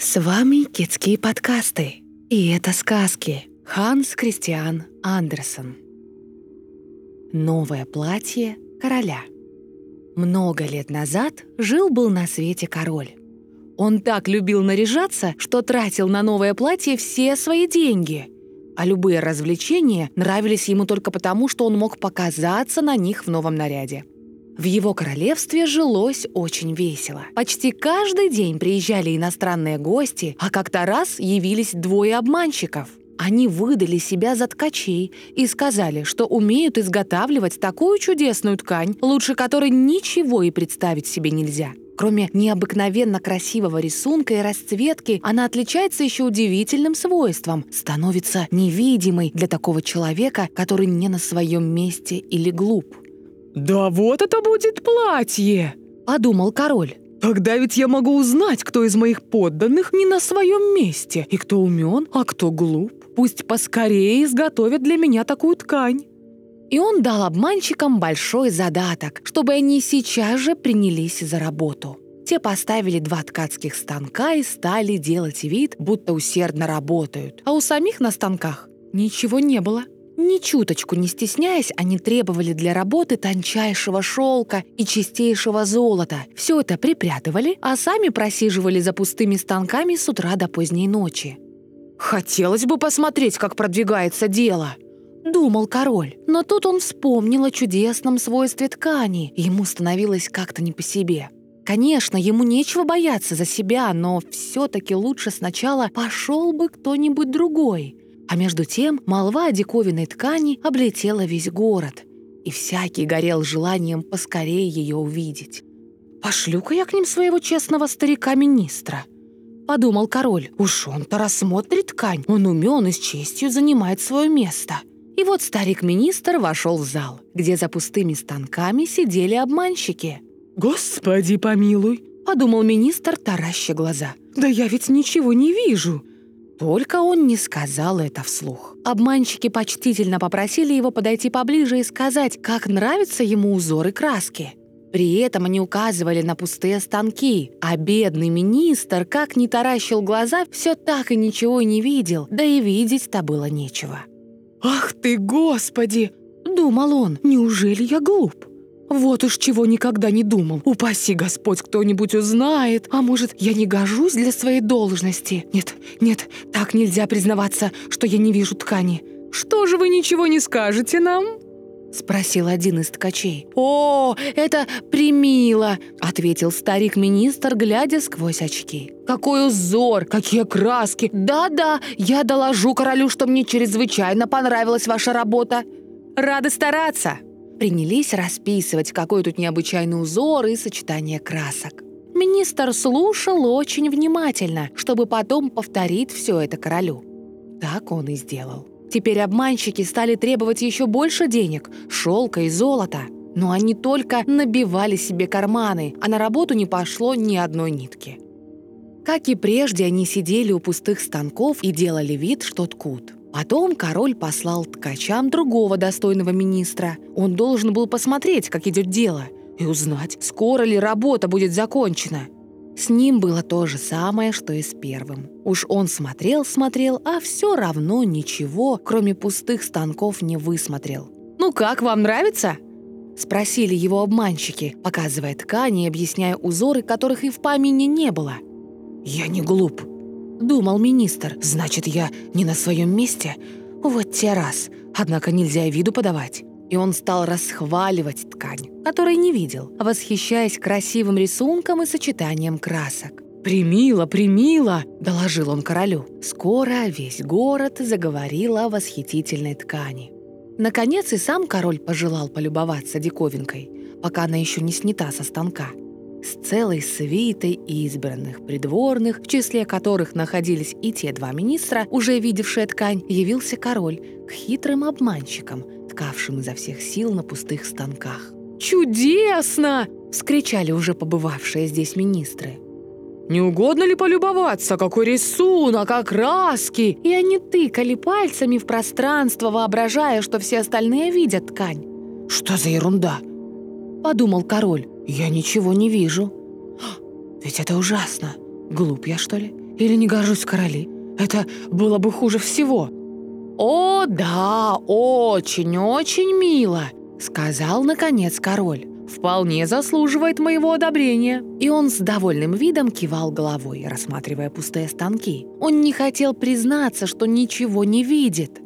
С вами Китские подкасты. И это сказки. Ханс Кристиан Андерсон. Новое платье короля. Много лет назад жил-был на свете король. Он так любил наряжаться, что тратил на новое платье все свои деньги. А любые развлечения нравились ему только потому, что он мог показаться на них в новом наряде. В его королевстве жилось очень весело. Почти каждый день приезжали иностранные гости, а как-то раз явились двое обманщиков. Они выдали себя за ткачей и сказали, что умеют изготавливать такую чудесную ткань, лучше которой ничего и представить себе нельзя. Кроме необыкновенно красивого рисунка и расцветки, она отличается еще удивительным свойством – становится невидимой для такого человека, который не на своем месте или глуп. «Да вот это будет платье!» – подумал король. «Тогда ведь я могу узнать, кто из моих подданных не на своем месте, и кто умен, а кто глуп. Пусть поскорее изготовят для меня такую ткань». И он дал обманщикам большой задаток, чтобы они сейчас же принялись за работу. Те поставили два ткацких станка и стали делать вид, будто усердно работают. А у самих на станках ничего не было. Ни чуточку не стесняясь, они требовали для работы тончайшего шелка и чистейшего золота. Все это припрятывали, а сами просиживали за пустыми станками с утра до поздней ночи. «Хотелось бы посмотреть, как продвигается дело», — думал король. Но тут он вспомнил о чудесном свойстве ткани. Ему становилось как-то не по себе. Конечно, ему нечего бояться за себя, но все-таки лучше сначала пошел бы кто-нибудь другой. А между тем молва о диковинной ткани облетела весь город, и всякий горел желанием поскорее ее увидеть. «Пошлю-ка я к ним своего честного старика-министра», — подумал король. «Уж он-то рассмотрит ткань, он умен и с честью занимает свое место». И вот старик-министр вошел в зал, где за пустыми станками сидели обманщики. «Господи помилуй!» — подумал министр, тараща глаза. «Да я ведь ничего не вижу!» Только он не сказал это вслух. Обманщики почтительно попросили его подойти поближе и сказать, как нравятся ему узоры краски. При этом они указывали на пустые станки, а бедный министр, как ни таращил глаза, все так и ничего не видел, да и видеть-то было нечего. «Ах ты, Господи!» — думал он. «Неужели я глуп? Вот уж чего никогда не думал. Упаси Господь, кто-нибудь узнает. А может, я не гожусь для своей должности? Нет, нет, так нельзя признаваться, что я не вижу ткани. Что же вы ничего не скажете нам?» Спросил один из ткачей. «О, это примило!» — ответил старик-министр, глядя сквозь очки. «Какой узор! Какие краски! Да-да, я доложу королю, что мне чрезвычайно понравилась ваша работа. Рады стараться!» Принялись расписывать, какой тут необычайный узор и сочетание красок. Министр слушал очень внимательно, чтобы потом повторить все это королю. Так он и сделал. Теперь обманщики стали требовать еще больше денег, шелка и золота. Но они только набивали себе карманы, а на работу не пошло ни одной нитки. Как и прежде, они сидели у пустых станков и делали вид, что ткут. Потом король послал ткачам другого достойного министра. Он должен был посмотреть, как идет дело, и узнать, скоро ли работа будет закончена. С ним было то же самое, что и с первым. Уж он смотрел-смотрел, а все равно ничего, кроме пустых станков, не высмотрел. «Ну как, вам нравится?» Спросили его обманщики, показывая ткани и объясняя узоры, которых и в помине не было. «Я не глуп», Думал министр, значит, я не на своем месте? Вот те раз. Однако нельзя виду подавать. И он стал расхваливать ткань, которой не видел, восхищаясь красивым рисунком и сочетанием красок. «Примила, примила!» – доложил он королю. Скоро весь город заговорил о восхитительной ткани. Наконец и сам король пожелал полюбоваться диковинкой, пока она еще не снята со станка – с целой свитой избранных придворных, в числе которых находились и те два министра, уже видевшие ткань, явился король к хитрым обманщикам, ткавшим изо всех сил на пустых станках. «Чудесно!» — вскричали уже побывавшие здесь министры. «Не угодно ли полюбоваться? Какой рисунок, а краски!» И они тыкали пальцами в пространство, воображая, что все остальные видят ткань. «Что за ерунда?» — подумал король. Я ничего не вижу. Ведь это ужасно. Глуп я, что ли? Или не горжусь короли? Это было бы хуже всего. «О, да, очень-очень мило», — сказал, наконец, король. «Вполне заслуживает моего одобрения». И он с довольным видом кивал головой, рассматривая пустые станки. Он не хотел признаться, что ничего не видит.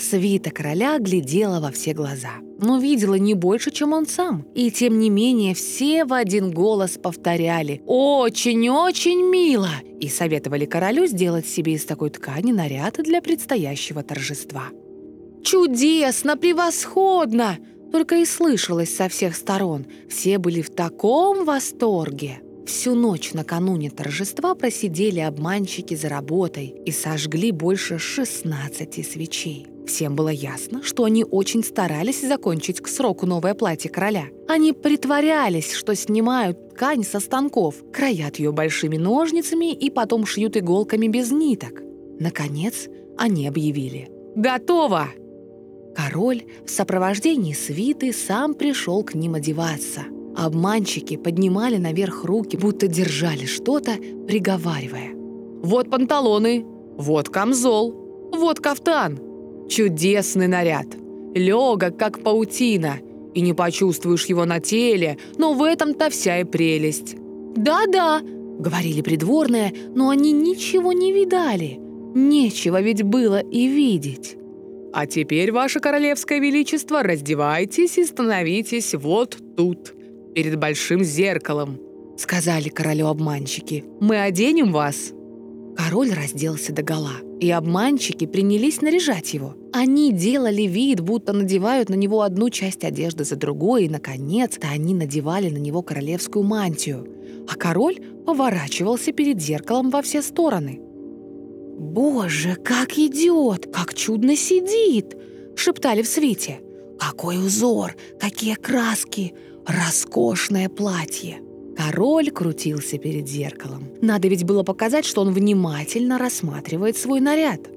Свита короля глядела во все глаза, но видела не больше, чем он сам. И тем не менее все в один голос повторяли «Очень-очень мило!» и советовали королю сделать себе из такой ткани наряд для предстоящего торжества. «Чудесно! Превосходно!» Только и слышалось со всех сторон. Все были в таком восторге. Всю ночь накануне торжества просидели обманщики за работой и сожгли больше 16 свечей. Всем было ясно, что они очень старались закончить к сроку новое платье короля. Они притворялись, что снимают ткань со станков, краят ее большими ножницами и потом шьют иголками без ниток. Наконец, они объявили «Готово!». Король в сопровождении свиты сам пришел к ним одеваться. Обманщики поднимали наверх руки, будто держали что-то, приговаривая. «Вот панталоны! Вот камзол! Вот кафтан!» Чудесный наряд. Легок, как паутина. И не почувствуешь его на теле, но в этом-то вся и прелесть. «Да-да», — говорили придворные, но они ничего не видали. Нечего ведь было и видеть. «А теперь, ваше королевское величество, раздевайтесь и становитесь вот тут, перед большим зеркалом», — сказали королю обманщики. «Мы оденем вас». Король разделся догола, и обманщики принялись наряжать его. Они делали вид, будто надевают на него одну часть одежды за другой, и, наконец-то, они надевали на него королевскую мантию. А король поворачивался перед зеркалом во все стороны. «Боже, как идет! Как чудно сидит!» — шептали в свите. «Какой узор! Какие краски! Роскошное платье!» Король крутился перед зеркалом. Надо ведь было показать, что он внимательно рассматривает свой наряд.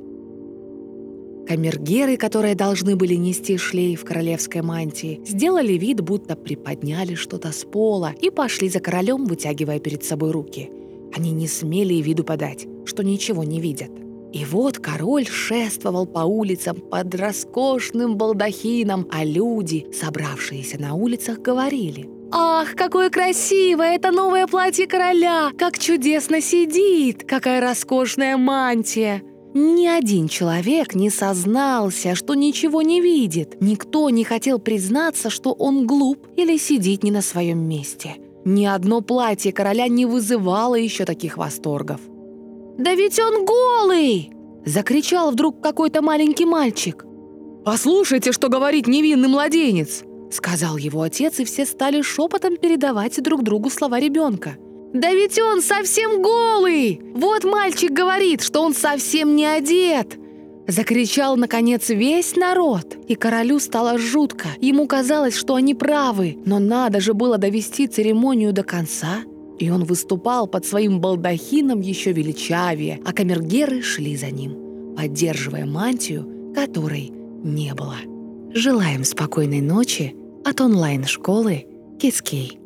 Камергеры, которые должны были нести шлейф королевской мантии, сделали вид, будто приподняли что-то с пола и пошли за королем, вытягивая перед собой руки. Они не смели и виду подать, что ничего не видят. И вот король шествовал по улицам под роскошным балдахином, а люди, собравшиеся на улицах, говорили «Ах, какое красивое это новое платье короля! Как чудесно сидит! Какая роскошная мантия!» Ни один человек не сознался, что ничего не видит. Никто не хотел признаться, что он глуп или сидит не на своем месте. Ни одно платье короля не вызывало еще таких восторгов. «Да ведь он голый!» – закричал вдруг какой-то маленький мальчик. «Послушайте, что говорит невинный младенец!» сказал его отец, и все стали шепотом передавать друг другу слова ребенка. «Да ведь он совсем голый! Вот мальчик говорит, что он совсем не одет!» Закричал, наконец, весь народ, и королю стало жутко. Ему казалось, что они правы, но надо же было довести церемонию до конца. И он выступал под своим балдахином еще величавее, а камергеры шли за ним, поддерживая мантию, которой не было. Желаем спокойной ночи от онлайн-школы Кицкей.